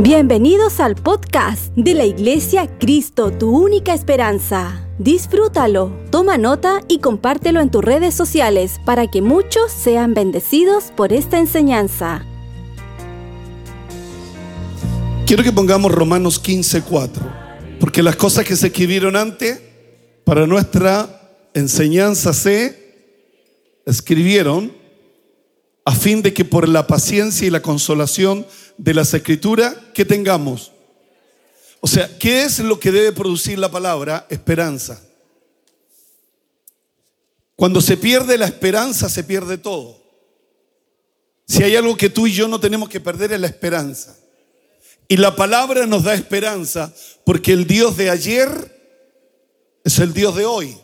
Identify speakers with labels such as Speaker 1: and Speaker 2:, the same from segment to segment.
Speaker 1: Bienvenidos al podcast de la Iglesia Cristo, tu única esperanza. Disfrútalo, toma nota y compártelo en tus redes sociales para que muchos sean bendecidos por esta enseñanza.
Speaker 2: Quiero que pongamos Romanos 15:4, porque las cosas que se escribieron antes para nuestra enseñanza se escribieron a fin de que por la paciencia y la consolación de las escrituras, que tengamos. O sea, ¿qué es lo que debe producir la palabra? Esperanza. Cuando se pierde la esperanza, se pierde todo. Si hay algo que tú y yo no tenemos que perder es la esperanza. Y la palabra nos da esperanza porque el Dios de ayer es el Dios de hoy.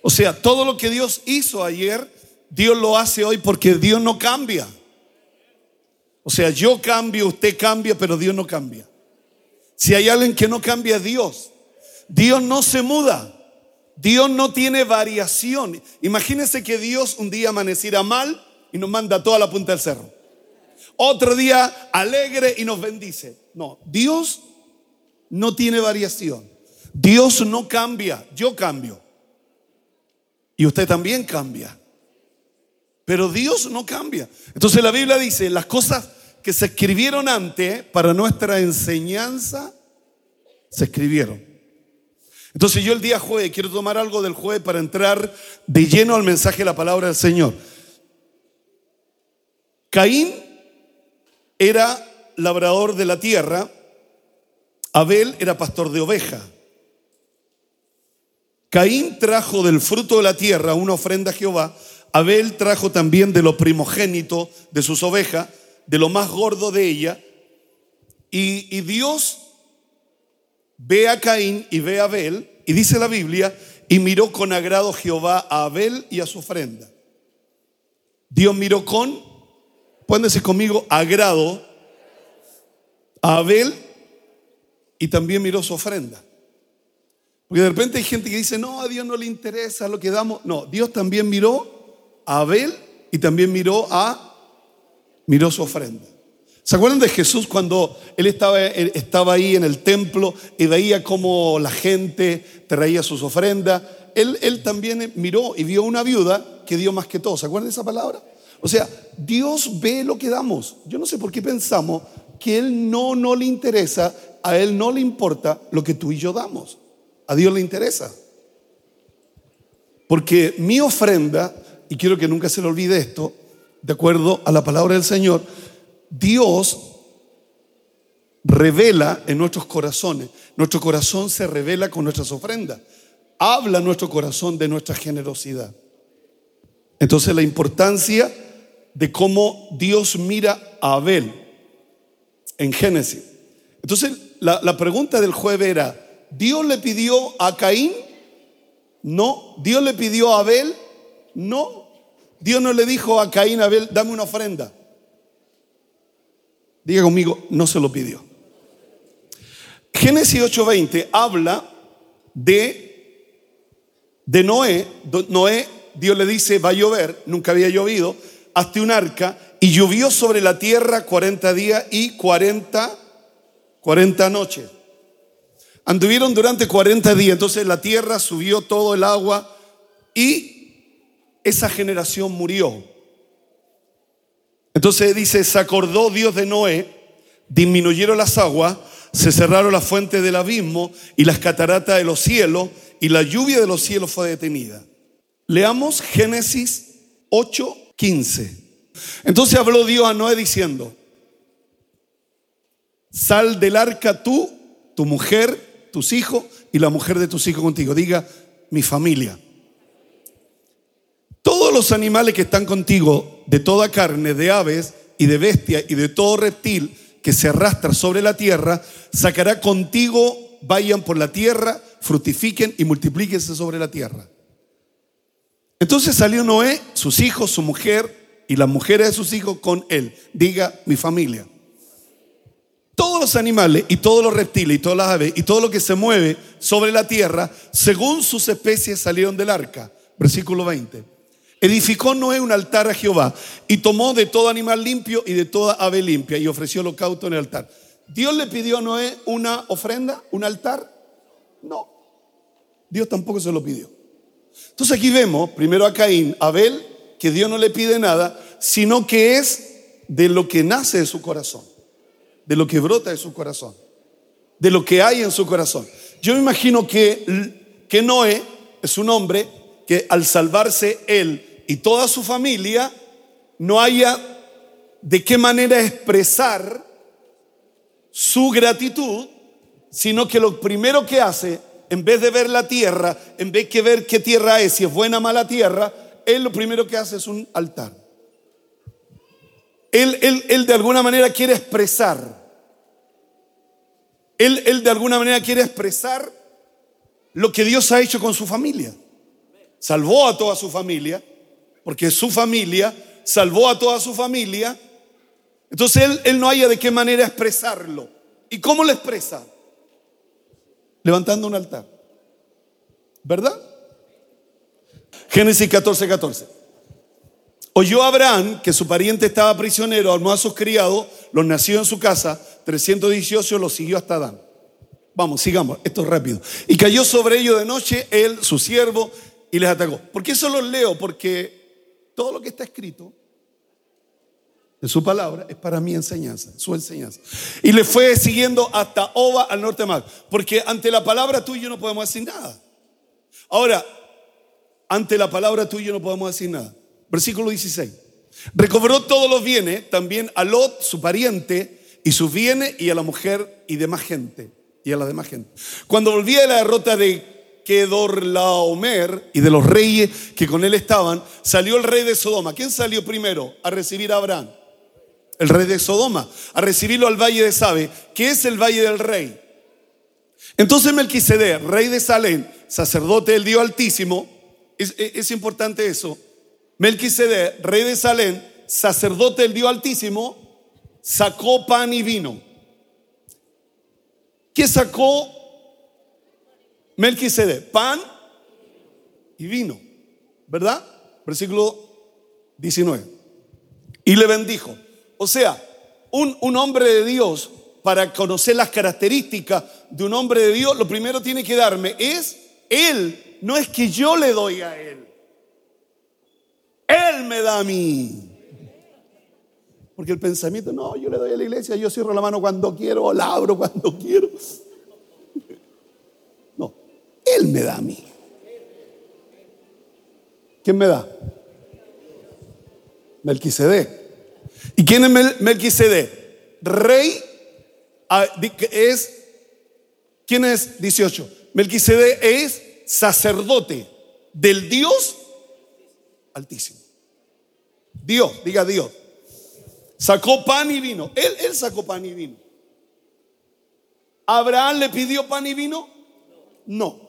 Speaker 2: O sea, todo lo que Dios hizo ayer, Dios lo hace hoy porque Dios no cambia. O sea, yo cambio, usted cambia, pero Dios no cambia. Si hay alguien que no cambia, Dios. Dios no se muda. Dios no tiene variación. Imagínese que Dios un día amaneciera mal y nos manda toda la punta del cerro. Otro día alegre y nos bendice. No, Dios no tiene variación. Dios no cambia, yo cambio. Y usted también cambia. Pero Dios no cambia. Entonces la Biblia dice, las cosas que se escribieron antes para nuestra enseñanza, se escribieron. Entonces yo el día jueves quiero tomar algo del jueves para entrar de lleno al mensaje de la palabra del Señor. Caín era labrador de la tierra, Abel era pastor de oveja. Caín trajo del fruto de la tierra una ofrenda a Jehová, Abel trajo también de lo primogénito de sus ovejas, de lo más gordo de ella. Y, Dios ve a Caín y ve a Abel, y dice la Biblia, y miró con agrado Jehová a Abel y a su ofrenda. Dios miró con, pueden conmigo, agrado a Abel y también miró su ofrenda. Porque de repente hay gente que dice, no, a Dios no le interesa lo que damos. No, Dios también miró a Abel y también miró a miró su ofrenda. ¿Se acuerdan de Jesús cuando él estaba, estaba ahí en el templo y veía cómo la gente traía sus ofrendas? Él, él también miró y vio una viuda que dio más que todo. ¿Se acuerdan de esa palabra? O sea, Dios ve lo que damos. Yo no sé por qué pensamos que Él no, no le interesa, a Él no le importa lo que tú y yo damos. A Dios le interesa. Porque mi ofrenda, y quiero que nunca se le olvide esto, de acuerdo a la palabra del Señor, Dios revela en nuestros corazones. Nuestro corazón se revela con nuestras ofrendas. Habla nuestro corazón de nuestra generosidad. Entonces la importancia de cómo Dios mira a Abel en Génesis. Entonces la, la pregunta del jueves era, ¿Dios le pidió a Caín? No. ¿Dios le pidió a Abel? No. Dios no le dijo a Caín, Abel, dame una ofrenda. Diga conmigo, no se lo pidió. Génesis 8:20 habla de, de Noé. Noé, Dios le dice, va a llover, nunca había llovido, hazte un arca y llovió sobre la tierra 40 días y 40, 40 noches. Anduvieron durante 40 días, entonces la tierra subió todo el agua y esa generación murió. Entonces dice, se acordó Dios de Noé, disminuyeron las aguas, se cerraron las fuentes del abismo y las cataratas de los cielos, y la lluvia de los cielos fue detenida. Leamos Génesis 8:15. Entonces habló Dios a Noé diciendo, sal del arca tú, tu mujer, tus hijos y la mujer de tus hijos contigo. Diga, mi familia. Todos los animales que están contigo, de toda carne, de aves y de bestia y de todo reptil que se arrastra sobre la tierra, sacará contigo, vayan por la tierra, fructifiquen y multiplíquense sobre la tierra. Entonces salió Noé, sus hijos, su mujer y las mujeres de sus hijos con él. Diga mi familia. Todos los animales y todos los reptiles y todas las aves y todo lo que se mueve sobre la tierra, según sus especies salieron del arca. Versículo 20. Edificó Noé un altar a Jehová y tomó de todo animal limpio y de toda ave limpia y ofreció holocausto en el altar. ¿Dios le pidió a Noé una ofrenda, un altar? No. Dios tampoco se lo pidió. Entonces aquí vemos primero a Caín, Abel, que Dios no le pide nada, sino que es de lo que nace de su corazón, de lo que brota de su corazón, de lo que hay en su corazón. Yo me imagino que, que Noé es un hombre que al salvarse él y toda su familia, no haya de qué manera expresar su gratitud, sino que lo primero que hace, en vez de ver la tierra, en vez de ver qué tierra es, si es buena o mala tierra, él lo primero que hace es un altar. Él, él, él de alguna manera quiere expresar. Él, él de alguna manera quiere expresar lo que Dios ha hecho con su familia. Salvó a toda su familia, porque su familia salvó a toda su familia. Entonces él, él no haya de qué manera expresarlo. ¿Y cómo lo expresa? Levantando un altar. ¿Verdad? Génesis 14, 14. Oyó Abraham que su pariente estaba prisionero, armó a sus criados, los nació en su casa, 318 los siguió hasta Adán. Vamos, sigamos, esto es rápido. Y cayó sobre ellos de noche él, su siervo, y les atacó. ¿Por qué eso los leo? Porque todo lo que está escrito en su palabra es para mi enseñanza, su enseñanza. Y le fue siguiendo hasta Oba al norte mar. Porque ante la palabra tuya no podemos decir nada. Ahora, ante la palabra tuya no podemos decir nada. Versículo 16. Recobró todos los bienes, también a Lot, su pariente, y sus bienes, y a la mujer y demás gente. Y a la demás gente. Cuando volvía de la derrota de Kedorlaomer y de los reyes que con él estaban, salió el rey de Sodoma. ¿Quién salió primero a recibir a Abraham? El rey de Sodoma, a recibirlo al valle de Sabe, que es el valle del rey. Entonces Melquisede, rey de Salem, sacerdote del Dios Altísimo, es, importante eso. Melquisede, rey de Salem, sacerdote del Dios Altísimo, sacó pan y vino. ¿Qué sacó Melquisede? Pan y vino. ¿Verdad? Versículo 19. Y le bendijo. O sea, un, un hombre de Dios, para conocer las características de un hombre de Dios, lo primero tiene que darme es Él no es que yo le doy a Él. Él me da a mí. Porque el pensamiento, no, yo le doy a la iglesia, yo cierro la mano cuando quiero, o la abro cuando quiero. Él me da a mí. ¿Quién me da? Melquisede. ¿Y quién es Melquisede? Rey ah, es, ¿quién es 18? Melquisede es sacerdote del Dios altísimo. Dios, diga Dios. Sacó pan y vino. Él sacó pan y vino. ¿Abraham le pidió pan y vino? No.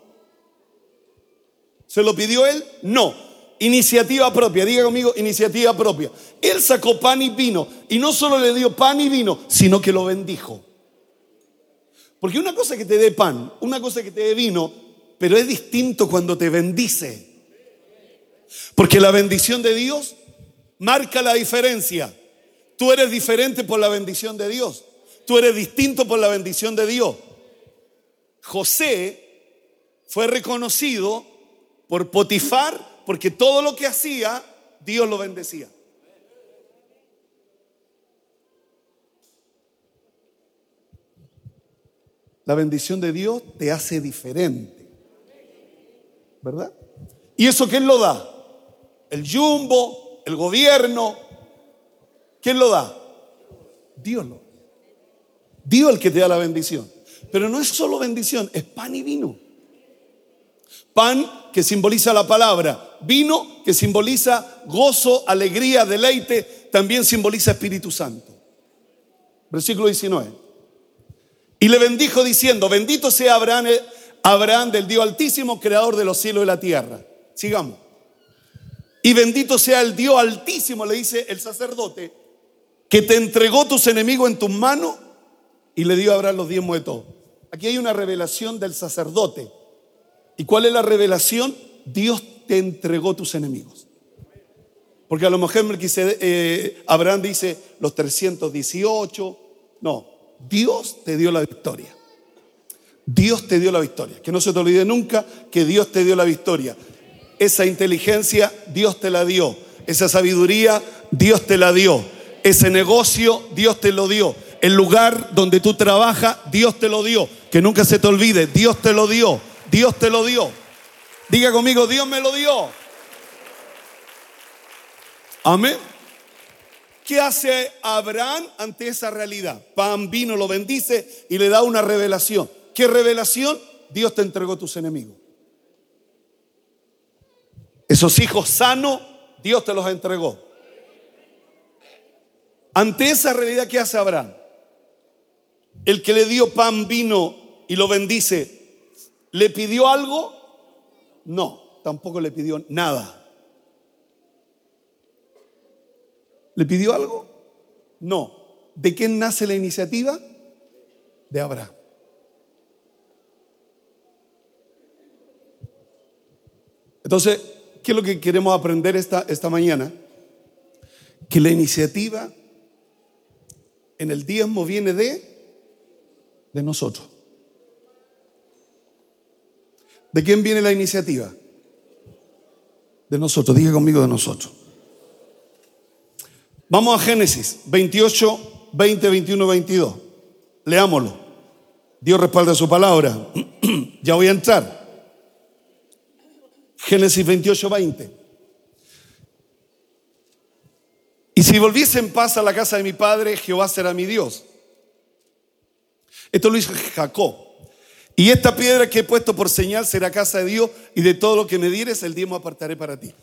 Speaker 2: ¿Se lo pidió él? No. Iniciativa propia, diga conmigo, iniciativa propia. Él sacó pan y vino y no solo le dio pan y vino, sino que lo bendijo. Porque una cosa que te dé pan, una cosa que te dé vino, pero es distinto cuando te bendice. Porque la bendición de Dios marca la diferencia. Tú eres diferente por la bendición de Dios. Tú eres distinto por la bendición de Dios. José fue reconocido por Potifar porque todo lo que hacía, Dios lo bendecía. La bendición de Dios te hace diferente. ¿verdad? ¿Y eso quién lo da? El jumbo, el gobierno. ¿Quién lo da? Dios lo. Dios el que te da la bendición. Pero no es solo bendición, es pan y vino. Pan que simboliza la palabra, vino que simboliza gozo, alegría, deleite, también simboliza Espíritu Santo. Versículo 19. Y le bendijo diciendo, bendito sea Abraham Abraham del Dios Altísimo, creador de los cielos y la tierra. Sigamos. Y bendito sea el Dios Altísimo, le dice el sacerdote, que te entregó tus enemigos en tus manos y le dio a Abraham los diezmos de todo. Aquí hay una revelación del sacerdote. ¿Y cuál es la revelación? Dios te entregó tus enemigos. Porque a lo mejor eh, Abraham dice los 318, no, Dios te dio la victoria. Dios te dio la victoria. Que no se te olvide nunca que Dios te dio la victoria. Esa inteligencia Dios te la dio. Esa sabiduría Dios te la dio. Ese negocio Dios te lo dio. El lugar donde tú trabajas Dios te lo dio. Que nunca se te olvide, Dios te lo dio. Dios te lo dio. Diga conmigo, Dios me lo dio. Amén. ¿Qué hace Abraham ante esa realidad? Pan vino, lo bendice y le da una revelación. ¿Qué revelación? Dios te entregó tus enemigos. Esos hijos sanos, Dios te los entregó. Ante esa realidad, ¿qué hace Abraham? El que le dio pan, vino y lo bendice, ¿le pidió algo? No, tampoco le pidió nada. ¿Le pidió algo? No. ¿De quién nace la iniciativa? De Abraham. Entonces, ¿qué es lo que queremos aprender esta, esta mañana? Que la iniciativa en el diezmo viene de, de nosotros. ¿De quién viene la iniciativa? De nosotros. Diga conmigo de nosotros. Vamos a Génesis 28, 20, 21, 22. Leámoslo. Dios respalda su palabra. ya voy a entrar. Génesis 28, 20. Y si volviese en paz a la casa de mi padre, Jehová será mi Dios. Esto lo hizo Jacob. Y esta piedra que he puesto por señal será casa de Dios y de todo lo que me dieres, el diezmo apartaré para ti.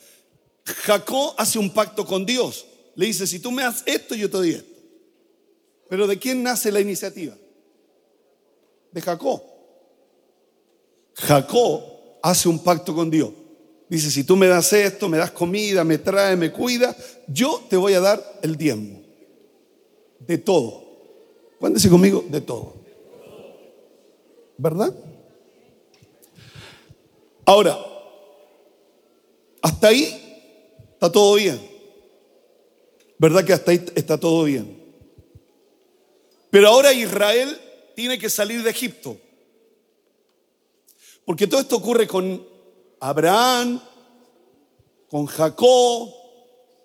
Speaker 2: Jacob hace un pacto con Dios le dice, si tú me das esto, yo te doy esto. Pero ¿de quién nace la iniciativa? De Jacob. Jacob hace un pacto con Dios. Dice, si tú me das esto, me das comida, me trae, me cuida, yo te voy a dar el diezmo. De todo. Cuéntese conmigo, de todo. ¿Verdad? Ahora, hasta ahí está todo bien. ¿Verdad que hasta ahí está todo bien? Pero ahora Israel tiene que salir de Egipto. Porque todo esto ocurre con Abraham, con Jacob,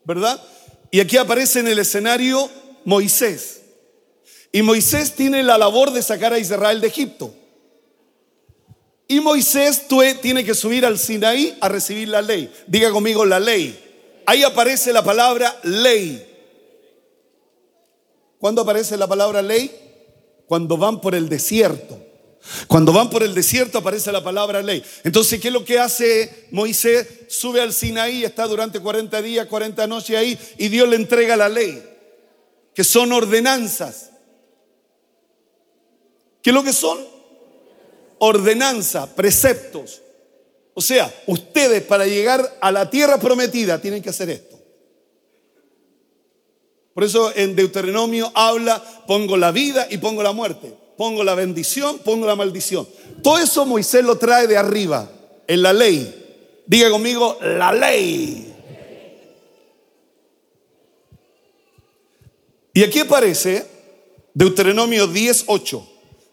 Speaker 2: ¿verdad? Y aquí aparece en el escenario Moisés. Y Moisés tiene la labor de sacar a Israel de Egipto. Y Moisés tiene que subir al Sinaí a recibir la ley. Diga conmigo la ley. Ahí aparece la palabra ley. ¿Cuándo aparece la palabra ley? Cuando van por el desierto. Cuando van por el desierto aparece la palabra ley. Entonces, ¿qué es lo que hace Moisés? Sube al Sinaí, está durante 40 días, 40 noches ahí y Dios le entrega la ley, que son ordenanzas. ¿Qué es lo que son? Ordenanza, preceptos. O sea, ustedes para llegar a la tierra prometida tienen que hacer esto. Por eso en Deuteronomio habla, pongo la vida y pongo la muerte, pongo la bendición, pongo la maldición. Todo eso Moisés lo trae de arriba, en la ley. Diga conmigo, la ley. Y aquí aparece Deuteronomio 10.8.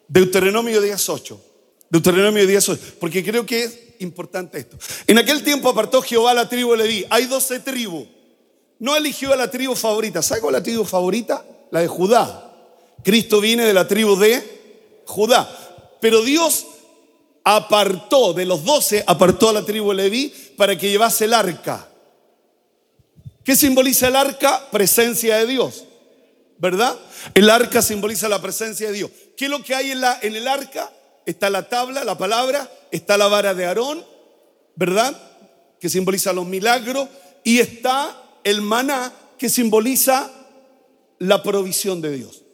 Speaker 2: Deuteronomio 10.8. Deuteronomio 10.8. Porque creo que es importante esto. En aquel tiempo apartó Jehová la tribu Leví. Hay 12 tribus. No eligió a la tribu favorita. ¿Sabe cuál es la tribu favorita? La de Judá. Cristo viene de la tribu de Judá. Pero Dios apartó, de los 12, apartó a la tribu Leví para que llevase el arca. ¿Qué simboliza el arca? Presencia de Dios. ¿Verdad? El arca simboliza la presencia de Dios. ¿Qué es lo que hay en el arca? Está la tabla, la palabra, está la vara de Aarón, ¿verdad? Que simboliza los milagros. Y está el maná, que simboliza la provisión de Dios.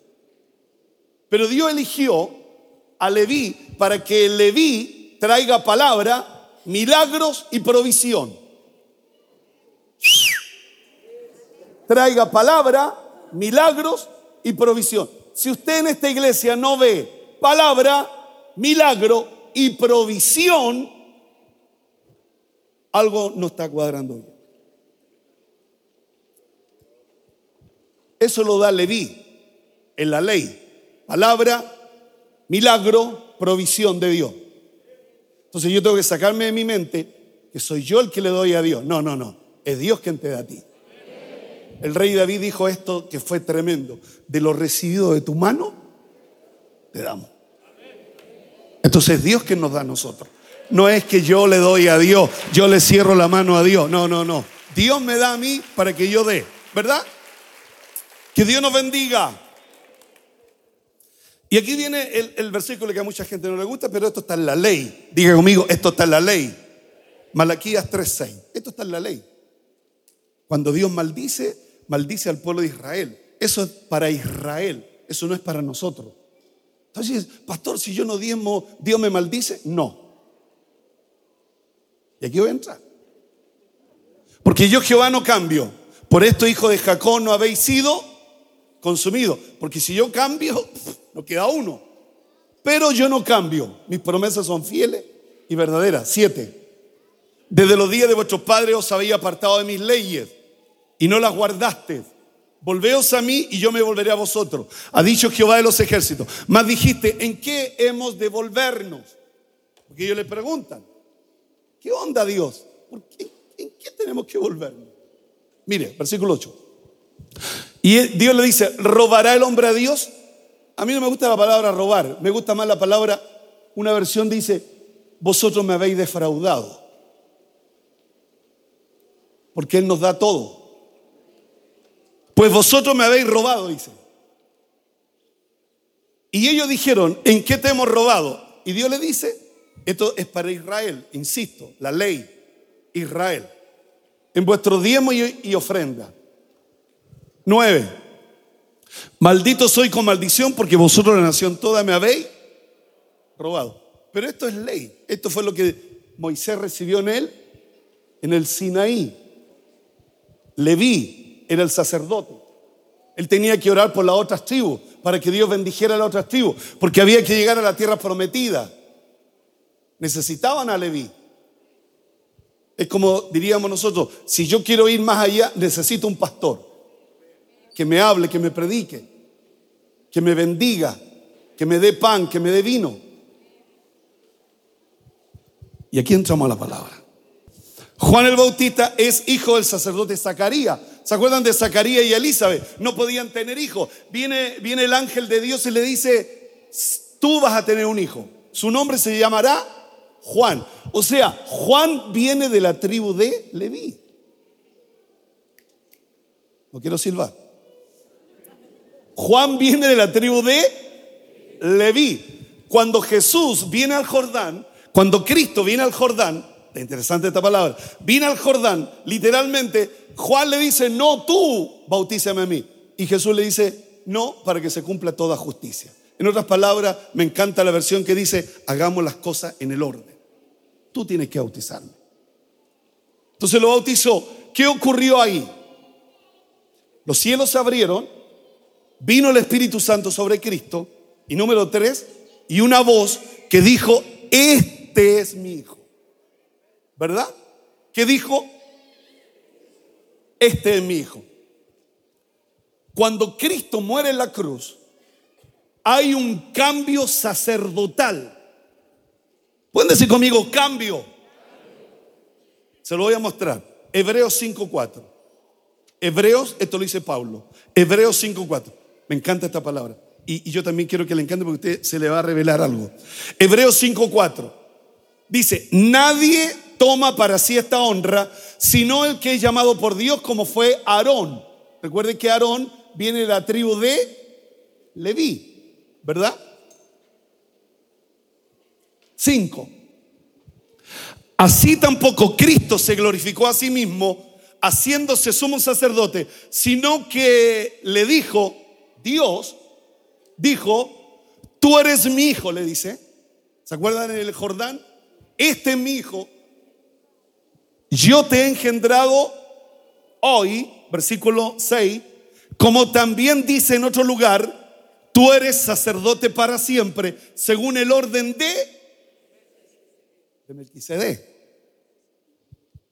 Speaker 2: Pero Dios eligió a Leví para que Leví traiga palabra, milagros y provisión. Traiga palabra, milagros y provisión. Si usted en esta iglesia no ve palabra, milagro y provisión, algo no está cuadrando bien. Eso lo da Leví en la ley. Palabra, milagro, provisión de Dios. Entonces yo tengo que sacarme de mi mente que soy yo el que le doy a Dios. No, no, no. Es Dios quien te da a ti. El rey David dijo esto que fue tremendo. De lo recibido de tu mano, te damos. Entonces Dios que nos da a nosotros. No es que yo le doy a Dios, yo le cierro la mano a Dios. No, no, no. Dios me da a mí para que yo dé, ¿verdad? Que Dios nos bendiga. Y aquí viene el, versículo que a mucha gente no le gusta, pero esto está en la ley. Diga conmigo, esto está en la ley. Malaquías 3:6. Esto está en la ley. Cuando Dios maldice, maldice al pueblo de Israel. Eso es para Israel, eso no es para nosotros. Entonces, pastor, si yo no diezmo, Dios me maldice. No. Y aquí voy a entrar. Porque yo Jehová no cambio. Por esto, hijo de Jacob, no habéis sido consumidos. Porque si yo cambio, no queda uno. Pero yo no cambio. Mis promesas son fieles y verdaderas. Siete. Desde los días de vuestros padres os habéis apartado de mis leyes y no las guardaste. Volveos a mí y yo me volveré a vosotros. Ha dicho Jehová de los ejércitos. Más dijiste, ¿en qué hemos de volvernos? Porque ellos le preguntan, ¿qué onda Dios? ¿En qué tenemos que volvernos? Mire, versículo 8. Y Dios le dice, ¿robará el hombre a Dios? A mí no me gusta la palabra robar, me gusta más la palabra, una versión dice, vosotros me habéis defraudado. Porque Él nos da todo. Pues vosotros me habéis robado, dice. Y ellos dijeron, ¿en qué te hemos robado? Y Dios le dice, esto es para Israel, insisto, la ley, Israel, en vuestro diezmo y, ofrenda. Nueve, maldito soy con maldición porque vosotros la nación toda me habéis robado. Pero esto es ley, esto fue lo que Moisés recibió en él, en el Sinaí. Leví, era el sacerdote. Él tenía que orar por las otras tribus para que Dios bendijera a las otras tribus, porque había que llegar a la tierra prometida. Necesitaban a Leví. Es como diríamos nosotros, si yo quiero ir más allá, necesito un pastor que me hable, que me predique, que me bendiga, que me dé pan, que me dé vino. Y aquí entramos a la palabra. Juan el Bautista es hijo del sacerdote Zacarías. ¿Se acuerdan de Zacarías y Elizabeth? No podían tener hijos. Viene, viene el ángel de Dios y le dice, tú vas a tener un hijo. Su nombre se llamará Juan. O sea, Juan viene de la tribu de Leví. No quiero silbar. Juan viene de la tribu de Leví. Cuando Jesús viene al Jordán, cuando Cristo viene al Jordán, interesante esta palabra, viene al Jordán, literalmente, Juan le dice, no, tú bautízame a mí. Y Jesús le dice, no, para que se cumpla toda justicia. En otras palabras, me encanta la versión que dice, hagamos las cosas en el orden. Tú tienes que bautizarme. Entonces lo bautizó. ¿Qué ocurrió ahí? Los cielos se abrieron, vino el Espíritu Santo sobre Cristo, y número tres, y una voz que dijo, este es mi hijo. ¿Verdad? ¿Qué dijo? Este es mi hijo. Cuando Cristo muere en la cruz, hay un cambio sacerdotal. Pueden decir conmigo, cambio. Se lo voy a mostrar. Hebreos 5.4. Hebreos, esto lo dice Pablo. Hebreos 5.4. Me encanta esta palabra. Y, y, yo también quiero que le encante porque a usted se le va a revelar algo. Hebreos 5.4. Dice, nadie toma para sí esta honra, sino el que es llamado por Dios como fue Aarón. Recuerden que Aarón viene de la tribu de Leví, ¿verdad? Cinco. Así tampoco Cristo se glorificó a sí mismo haciéndose sumo sacerdote, sino que le dijo, Dios dijo, tú eres mi hijo, le dice. ¿Se acuerdan en el Jordán? Este es mi hijo yo te he engendrado hoy, versículo 6, como también dice en otro lugar, tú eres sacerdote para siempre, según el orden de, de.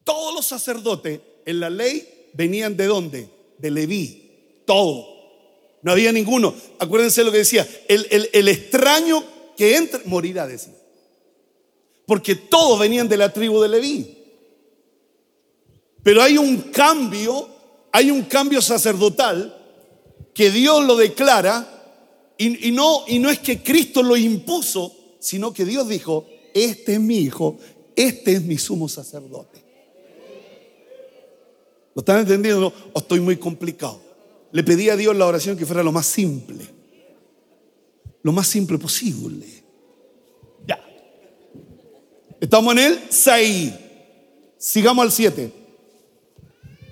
Speaker 2: Todos los sacerdotes en la ley venían de dónde? De Leví, todo. No había ninguno. Acuérdense lo que decía. El, el- el extraño que entra morirá, decía. Porque todos venían de la tribu de Leví. Pero hay un cambio, hay un cambio sacerdotal que Dios lo declara y, no, no es que Cristo lo impuso, sino que Dios dijo, este es mi hijo, este es mi sumo sacerdote. ¿Lo están entendiendo? ¿O estoy muy complicado? Le pedí a Dios la oración que fuera lo más simple, lo más simple posible. Ya. Estamos en el 6. Sigamos al 7.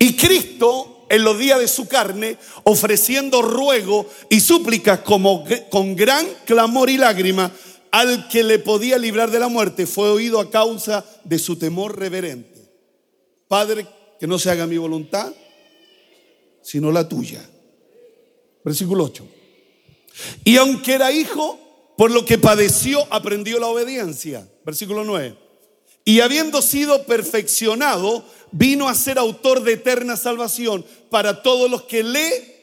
Speaker 2: Y Cristo, en los días de su carne, ofreciendo ruego y súplicas como con gran clamor y lágrima al que le podía librar de la muerte, fue oído a causa de su temor reverente. Padre, que no se haga mi voluntad, sino la tuya. Versículo 8. Y aunque era hijo, por lo que padeció, aprendió la obediencia. Versículo 9. Y habiendo sido perfeccionado, vino a ser autor de eterna salvación para todos los que le,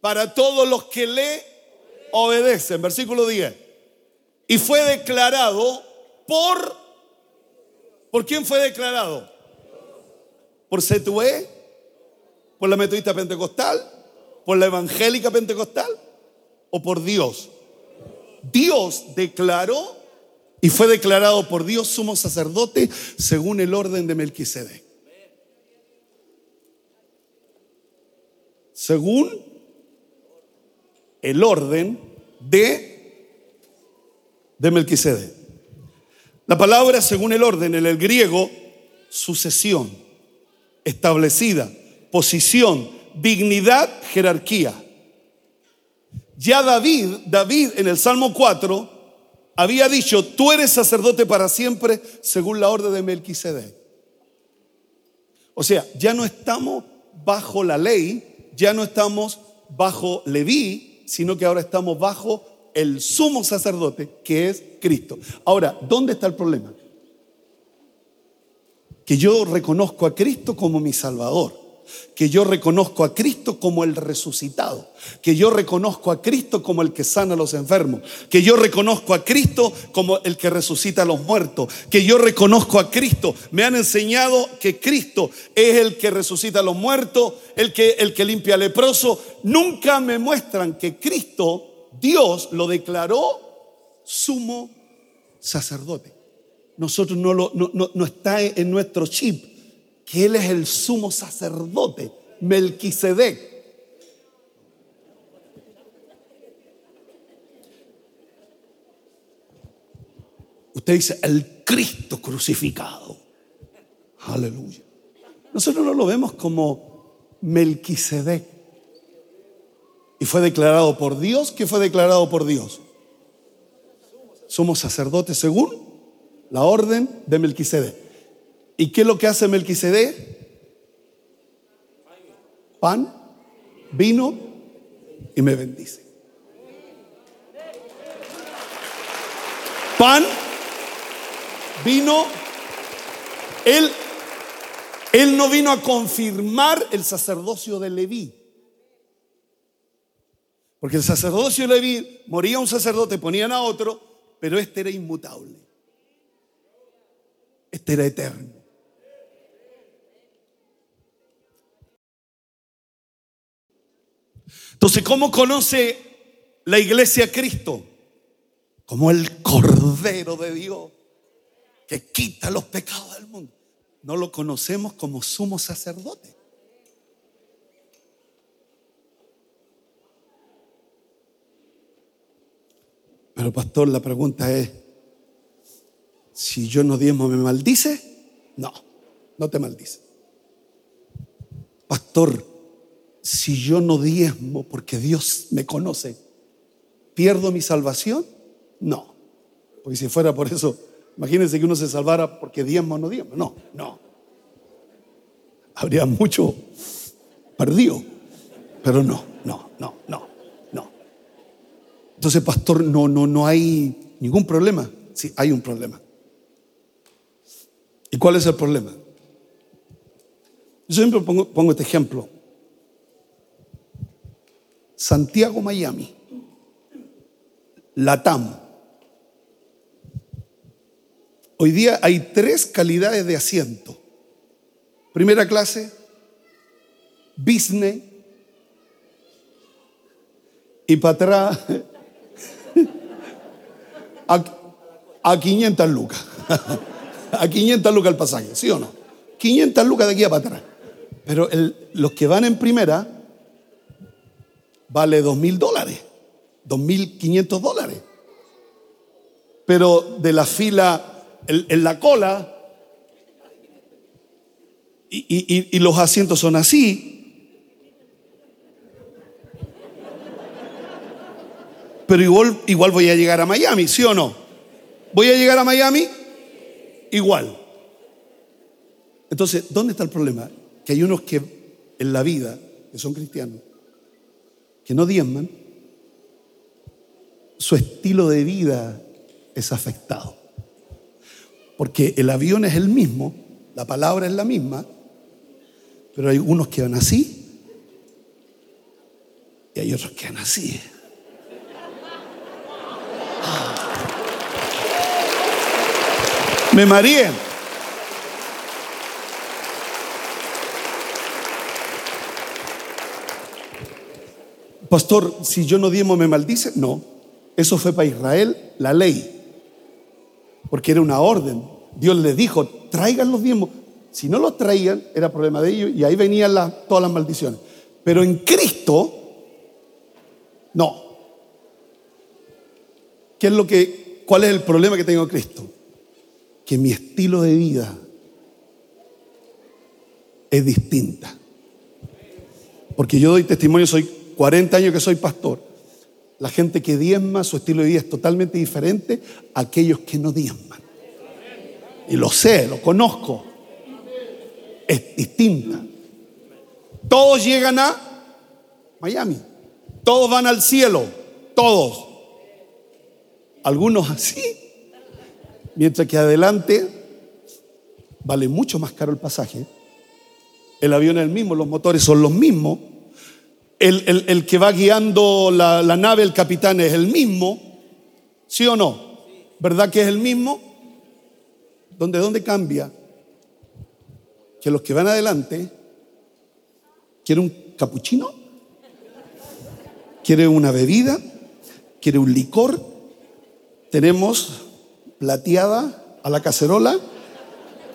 Speaker 2: para todos los que le obedecen. Versículo 10. Y fue declarado por, ¿por quién fue declarado? ¿Por Setué? ¿Por la metodista pentecostal? ¿Por la evangélica pentecostal? ¿O por Dios? Dios declaró y fue declarado por Dios sumo sacerdote según el orden de Melquisedec. Según el orden de, de Melquisedec. La palabra según el orden en el griego, sucesión, establecida, posición, dignidad, jerarquía. Ya David, David en el Salmo 4 había dicho, tú eres sacerdote para siempre según la orden de Melquisedec. O sea, ya no estamos bajo la ley, ya no estamos bajo Leví, sino que ahora estamos bajo el sumo sacerdote que es Cristo. Ahora, ¿dónde está el problema? Que yo reconozco a Cristo como mi Salvador que yo reconozco a Cristo como el resucitado, que yo reconozco a Cristo como el que sana a los enfermos, que yo reconozco a Cristo como el que resucita a los muertos, que yo reconozco a Cristo. Me han enseñado que Cristo es el que resucita a los muertos, el que, el que limpia al leproso. Nunca me muestran que Cristo, Dios, lo declaró sumo sacerdote. Nosotros no, lo, no, no, no está en nuestro chip que Él es el sumo sacerdote, Melquisedec. Usted dice, el Cristo crucificado. Aleluya. Nosotros no lo vemos como Melquisedec. Y fue declarado por Dios. ¿Qué fue declarado por Dios? Somos sacerdotes según la orden de Melquisedec. ¿Y qué es lo que hace Melquisedec? Pan, vino y me bendice. Pan, vino, él, él no vino a confirmar el sacerdocio de Leví. Porque el sacerdocio de Leví, moría un sacerdote, ponían a otro, pero este era inmutable. Este era eterno. Entonces, ¿cómo conoce la iglesia a Cristo? Como el Cordero de Dios que quita los pecados del mundo. No lo conocemos como sumo sacerdote. Pero pastor, la pregunta es, si yo no diezmo, ¿me maldice? No, no te maldice. Pastor, si yo no diezmo porque Dios me conoce, ¿pierdo mi salvación? No. Porque si fuera por eso, imagínense que uno se salvara porque diezmo o no diezmo. No, no. Habría mucho perdido. Pero no, no, no, no, no. Entonces, pastor, no, no, no hay ningún problema. Sí, hay un problema. ¿Y cuál es el problema? Yo siempre pongo, pongo este ejemplo. Santiago, Miami. Latam. Hoy día hay tres calidades de asiento. Primera clase, business y para atrás a, a 500 lucas. a 500 lucas el pasaje, ¿sí o no? 500 lucas de aquí a para atrás. Pero los que van en primera vale 2 mil dólares, 2.500 dólares. Pero de la fila, en, la cola, y, los asientos son así, pero igual, igual voy a llegar a Miami, ¿sí o no? ¿Voy a llegar a Miami? Igual. Entonces, ¿dónde está el problema? Que hay unos que en la vida, que son cristianos, que no diezman, su estilo de vida es afectado. Porque el avión es el mismo, la palabra es la misma, pero hay unos que van así y hay otros que van así. Me maríen. Pastor, si yo no diemo, ¿me maldice? No. Eso fue para Israel la ley. Porque era una orden. Dios le dijo, traigan los diezmos. Si no los traían, era problema de ellos y ahí venían todas las maldiciones. Pero en Cristo, no. ¿Qué es lo que, ¿Cuál es el problema que tengo en Cristo? que mi estilo de vida es distinta. Porque yo doy testimonio, soy 40 años que soy pastor. La gente que diezma, su estilo de vida es totalmente diferente a aquellos que no diezman. Y lo sé, lo conozco. Es distinta. Todos llegan a Miami. Todos van al cielo. Todos. Algunos así Mientras que adelante vale mucho más caro el pasaje. El avión es el mismo, los motores son los mismos. El, que va guiando la, la, nave, el capitán, es el mismo. ¿Sí o no? ¿Verdad que es el mismo? ¿Dónde, dónde cambia? Que los que van adelante quieren un capuchino, quieren una bebida, quieren un licor. Tenemos plateada a la cacerola.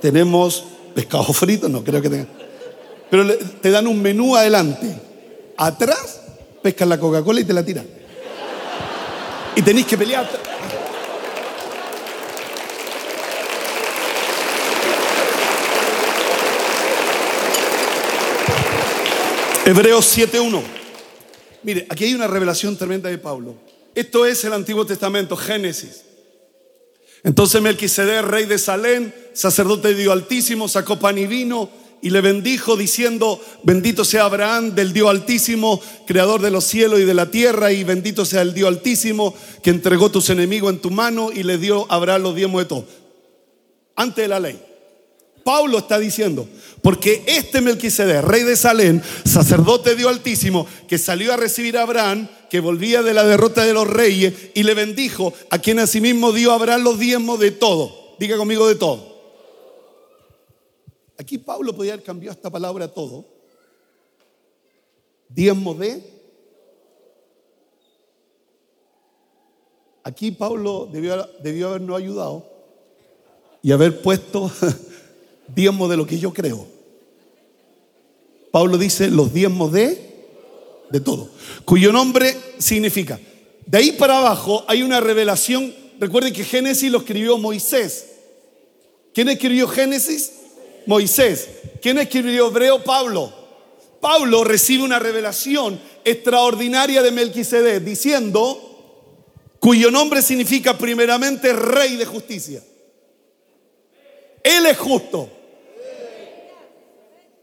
Speaker 2: Tenemos pescado frito, no creo que tenga. Pero te dan un menú adelante. Atrás, pescan la Coca-Cola y te la tiran. Y tenéis que pelear. Hebreos 7.1. Mire, aquí hay una revelación tremenda de Pablo. Esto es el Antiguo Testamento, Génesis. Entonces Melquisedec, rey de Salem, sacerdote de Dios Altísimo, sacó pan y vino y le bendijo diciendo, bendito sea Abraham del Dios Altísimo, creador de los cielos y de la tierra, y bendito sea el Dios Altísimo que entregó tus enemigos en tu mano y le dio a Abraham los diezmos de todo. Antes de la ley. Pablo está diciendo, porque este Melquisedec, rey de Salem, sacerdote de Dios Altísimo, que salió a recibir a Abraham, que volvía de la derrota de los reyes, y le bendijo, a quien asimismo dio a Abraham los diezmos de todo. Diga conmigo de todo. Aquí Pablo podía haber cambiado esta palabra todo. Diezmo de. Aquí Pablo debió, debió habernos ayudado y haber puesto diezmos de lo que yo creo. Pablo dice los diezmos de, de todo, cuyo nombre significa. De ahí para abajo hay una revelación. Recuerden que Génesis lo escribió Moisés. ¿Quién escribió Génesis? Moisés. ¿Quién escribió Hebreo? Pablo. Pablo recibe una revelación extraordinaria de Melquisedec diciendo cuyo nombre significa primeramente rey de justicia. Él es justo.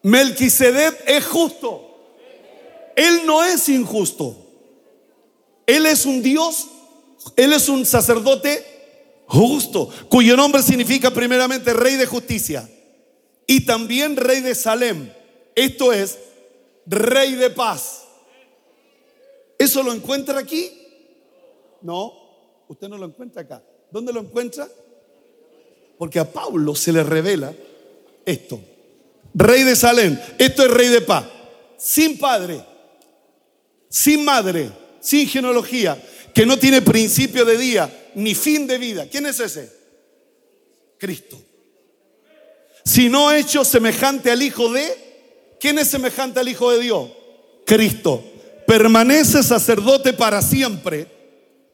Speaker 2: Melquisedec es justo. Él no es injusto. Él es un Dios, Él es un sacerdote justo, cuyo nombre significa primeramente rey de justicia y también rey de Salem. Esto es rey de paz. ¿Eso lo encuentra aquí? No, usted no lo encuentra acá. ¿Dónde lo encuentra? Porque a Pablo se le revela esto. Rey de Salem, esto es rey de paz. Sin padre, sin madre, sin genealogía, que no tiene principio de día ni fin de vida. ¿Quién es ese? Cristo. Si no hecho semejante al Hijo de, ¿quién es semejante al Hijo de Dios? Cristo. Permanece sacerdote para siempre.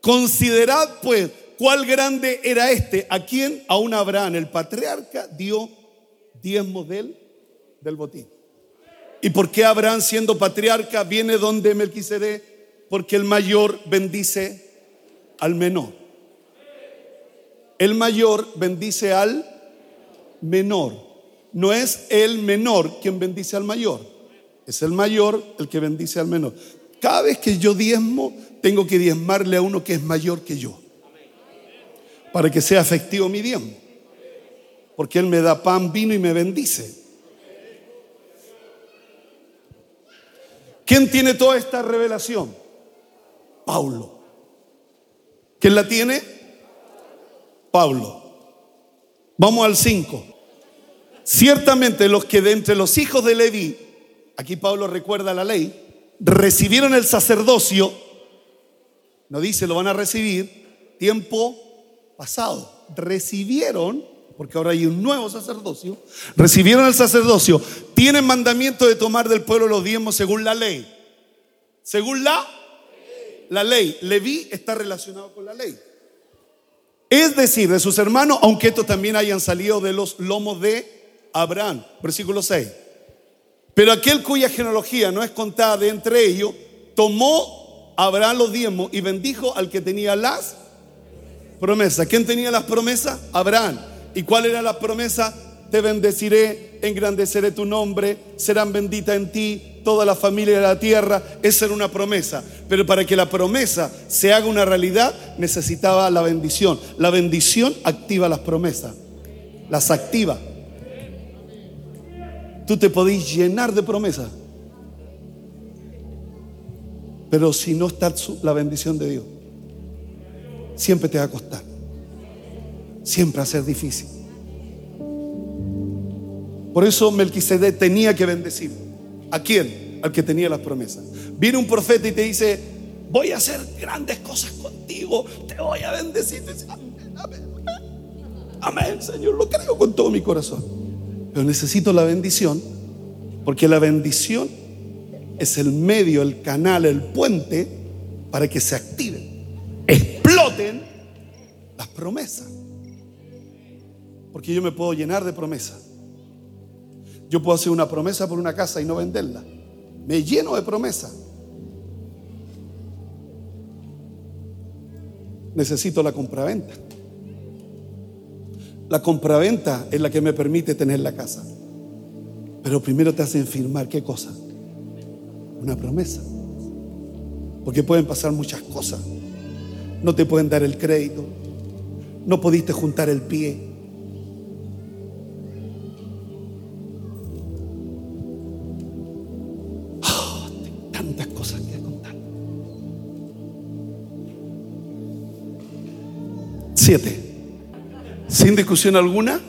Speaker 2: Considerad pues cuál grande era este, a quien a un Abraham, el patriarca, dio diezmo del, del botín. ¿Y por qué Abraham siendo patriarca viene donde Melquisedec? Porque el mayor bendice al menor. El mayor bendice al menor. No es el menor quien bendice al mayor. Es el mayor el que bendice al menor. Cada vez que yo diezmo, tengo que diezmarle a uno que es mayor que yo. Para que sea efectivo mi diezmo. Porque Él me da pan, vino y me bendice. ¿Quién tiene toda esta revelación? Paulo. ¿Quién la tiene? Pablo. Vamos al 5. Ciertamente los que de entre los hijos de Leví, aquí Pablo recuerda la ley, recibieron el sacerdocio, no dice lo van a recibir, tiempo pasado. Recibieron, porque ahora hay un nuevo sacerdocio, recibieron el sacerdocio, tienen mandamiento de tomar del pueblo los diezmos según la ley. Según la la ley. Leví está relacionado con la ley. Es decir, de sus hermanos, aunque estos también hayan salido de los lomos de Abraham. Versículo 6. Pero aquel cuya genealogía no es contada de entre ellos, tomó Abraham los diezmos y bendijo al que tenía las promesas. ¿Quién tenía las promesas? Abraham. ¿Y cuál era la promesa? Te bendeciré, engrandeceré tu nombre, serán benditas en ti toda la familia de la tierra. Esa era una promesa. Pero para que la promesa se haga una realidad, necesitaba la bendición. La bendición activa las promesas, las activa. Tú te podés llenar de promesas. Pero si no está la bendición de Dios, siempre te va a costar. Siempre va a ser difícil. Por eso Melquisedec tenía que bendecir. ¿A quién? Al que tenía las promesas. Viene un profeta y te dice, voy a hacer grandes cosas contigo, te voy a bendecir. Amén, amén, Señor, lo creo con todo mi corazón. Pero necesito la bendición, porque la bendición es el medio, el canal, el puente para que se activen, exploten las promesas. Porque yo me puedo llenar de promesas yo puedo hacer una promesa por una casa y no venderla. Me lleno de promesa. Necesito la compraventa. La compraventa es la que me permite tener la casa. Pero primero te hacen firmar qué cosa? Una promesa. Porque pueden pasar muchas cosas. No te pueden dar el crédito. No pudiste juntar el pie. Siete. Sin discusión alguna,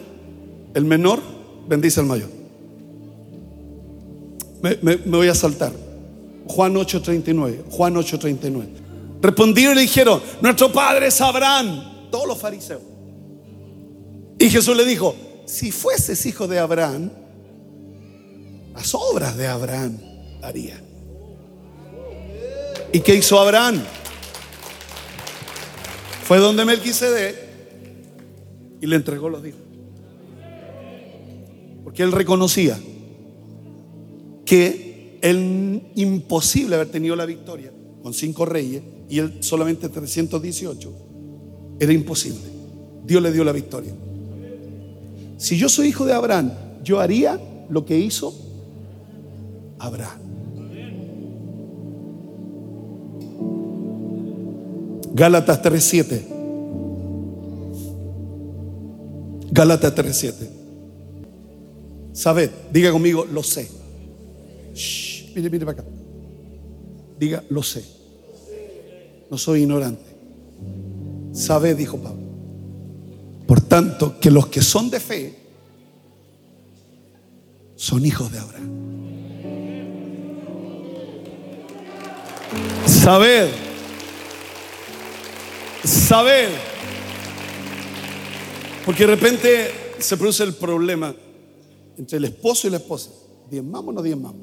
Speaker 2: el menor bendice al mayor. Me, voy a saltar. Juan 8:39. Juan 8:39. Respondieron y le dijeron, nuestro padre es Abraham. Todos los fariseos. Y Jesús le dijo, si fueses hijo de Abraham, las obras de Abraham haría. ¿Y qué hizo Abraham? Fue donde Melquisedec y le entregó los hijos. Porque él reconocía que el imposible haber tenido la victoria con cinco reyes y él solamente 318 era imposible. Dios le dio la victoria. Si yo soy hijo de Abraham, yo haría lo que hizo Abraham. Gálatas 3:7. Gálatas 3:7. Sabed, diga conmigo, lo sé. mire, mire para acá. Diga, lo sé. no soy ignorante. Sabe, dijo Pablo. Por tanto, que los que son de fe son hijos de Abraham. Sabed, sabed, porque de repente se produce el problema entre el esposo y la esposa. ¿Diezmamos o no diezmamos?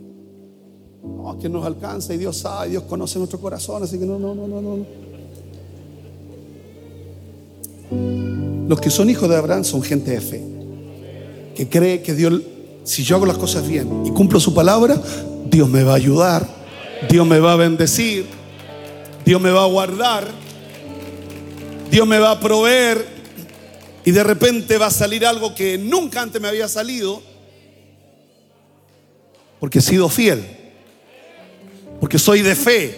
Speaker 2: No, que nos alcanza y Dios sabe, Dios conoce nuestro corazón, así que no, no, no, no, no. Los que son hijos de Abraham son gente de fe, que cree que Dios, si yo hago las cosas bien y cumplo su palabra, Dios me va a ayudar, Dios me va a bendecir, Dios me va a guardar, Dios me va a proveer y de repente va a salir algo que nunca antes me había salido porque he sido fiel, porque soy de fe,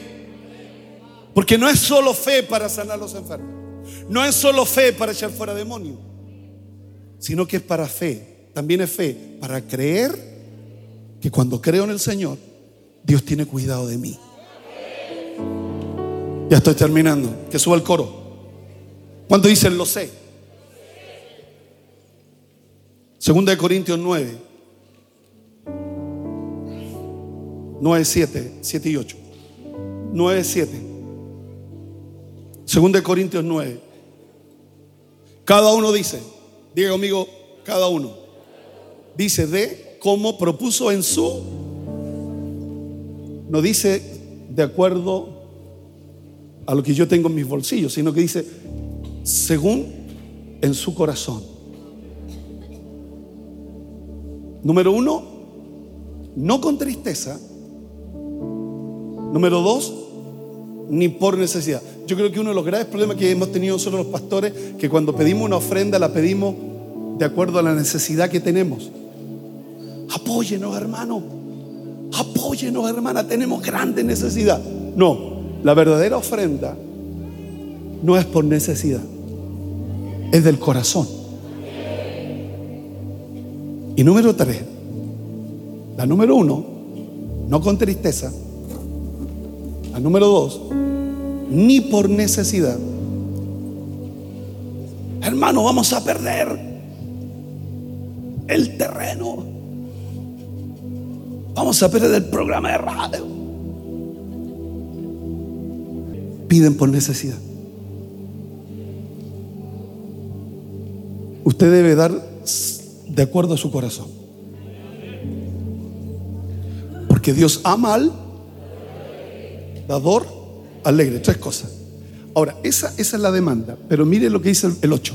Speaker 2: porque no es solo fe para sanar a los enfermos, no es solo fe para echar fuera demonios, sino que es para fe, también es fe para creer que cuando creo en el Señor, Dios tiene cuidado de mí. Ya estoy terminando, que suba el coro. Cuando dicen lo sé? Segunda de Corintios 9. 9, 7, 7 y 8. 9, 7. Segunda de Corintios 9. Cada uno dice, diga conmigo, cada uno. Dice de cómo propuso en su. No dice de acuerdo a lo que yo tengo en mis bolsillos, sino que dice según en su corazón. Número uno, no con tristeza. Número dos, ni por necesidad. Yo creo que uno de los graves problemas que hemos tenido nosotros los pastores, que cuando pedimos una ofrenda la pedimos de acuerdo a la necesidad que tenemos. Apóyenos, hermano. Apóyenos, hermana. Tenemos grande necesidad. No, la verdadera ofrenda no es por necesidad, es del corazón. Y número tres, la número uno, no con tristeza. La número dos, ni por necesidad. Hermano, vamos a perder el terreno. Vamos a perder el programa de radio. Piden por necesidad. Usted debe dar de acuerdo a su corazón. Porque Dios ama al dador alegre. Tres cosas. Ahora, esa, esa es la demanda. Pero mire lo que dice el 8.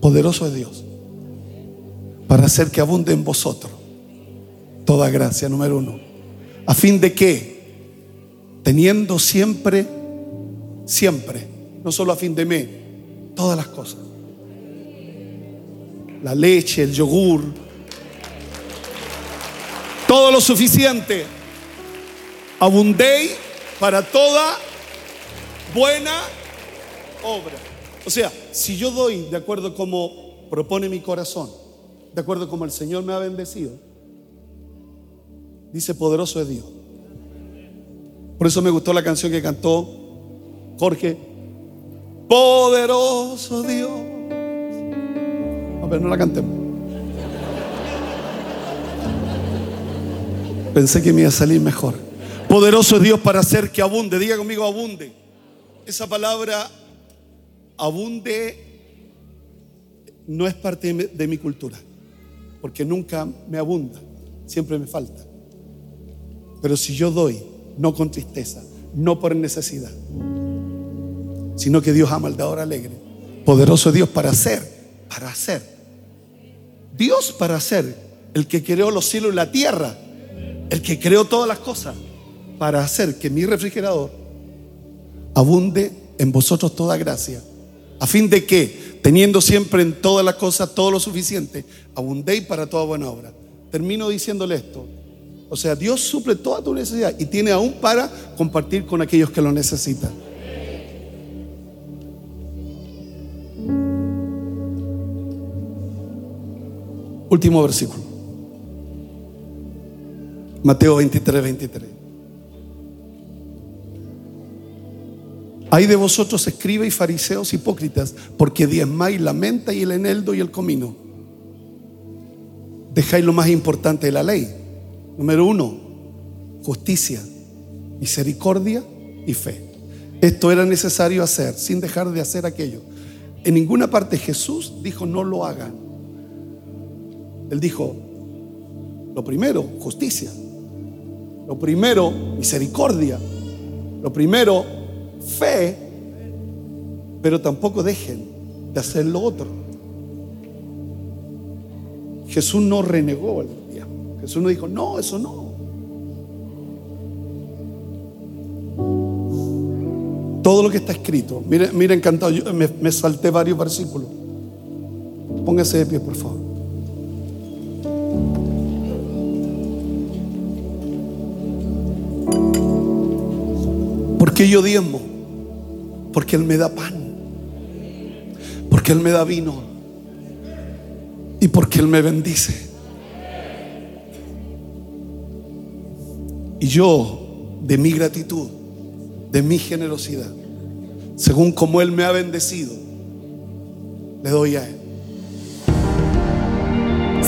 Speaker 2: Poderoso es Dios. Para hacer que abunde en vosotros toda gracia, número uno. A fin de que, teniendo siempre, siempre, no solo a fin de mes, todas las cosas. La leche, el yogur, todo lo suficiente. Abundéis para toda buena obra. O sea, si yo doy de acuerdo como propone mi corazón, de acuerdo como el Señor me ha bendecido, dice poderoso es Dios. Por eso me gustó la canción que cantó Jorge. Poderoso Dios. Ver, no la cantemos. Pensé que me iba a salir mejor. Poderoso es Dios para hacer que abunde. Diga conmigo, abunde. Esa palabra, abunde, no es parte de mi cultura. Porque nunca me abunda. Siempre me falta. Pero si yo doy, no con tristeza, no por necesidad, sino que Dios ama al dador alegre. Poderoso Dios para hacer, para hacer. Dios para hacer, el que creó los cielos y la tierra, el que creó todas las cosas, para hacer que mi refrigerador abunde en vosotros toda gracia, a fin de que, teniendo siempre en todas las cosas todo lo suficiente, abundéis para toda buena obra. Termino diciéndole esto. O sea, Dios suple toda tu necesidad y tiene aún para compartir con aquellos que lo necesitan. Último versículo. Mateo 23, 23. Hay de vosotros escribas y fariseos hipócritas, porque diezmáis la menta y el eneldo y el comino. Dejáis lo más importante de la ley. Número uno, justicia, misericordia y fe. Esto era necesario hacer sin dejar de hacer aquello. En ninguna parte Jesús dijo no lo hagan. Él dijo, lo primero, justicia. Lo primero, misericordia. Lo primero, fe. Pero tampoco dejen de hacer lo otro. Jesús no renegó el día. Jesús no dijo, no, eso no. Todo lo que está escrito. Mira, mira encantado, yo me, me salté varios versículos. Póngase de pie, por favor. Qué yo diezmo? Porque Él me da pan. Porque Él me da vino. Y porque Él me bendice. Y yo, de mi gratitud, de mi generosidad, según como Él me ha bendecido, le doy a Él.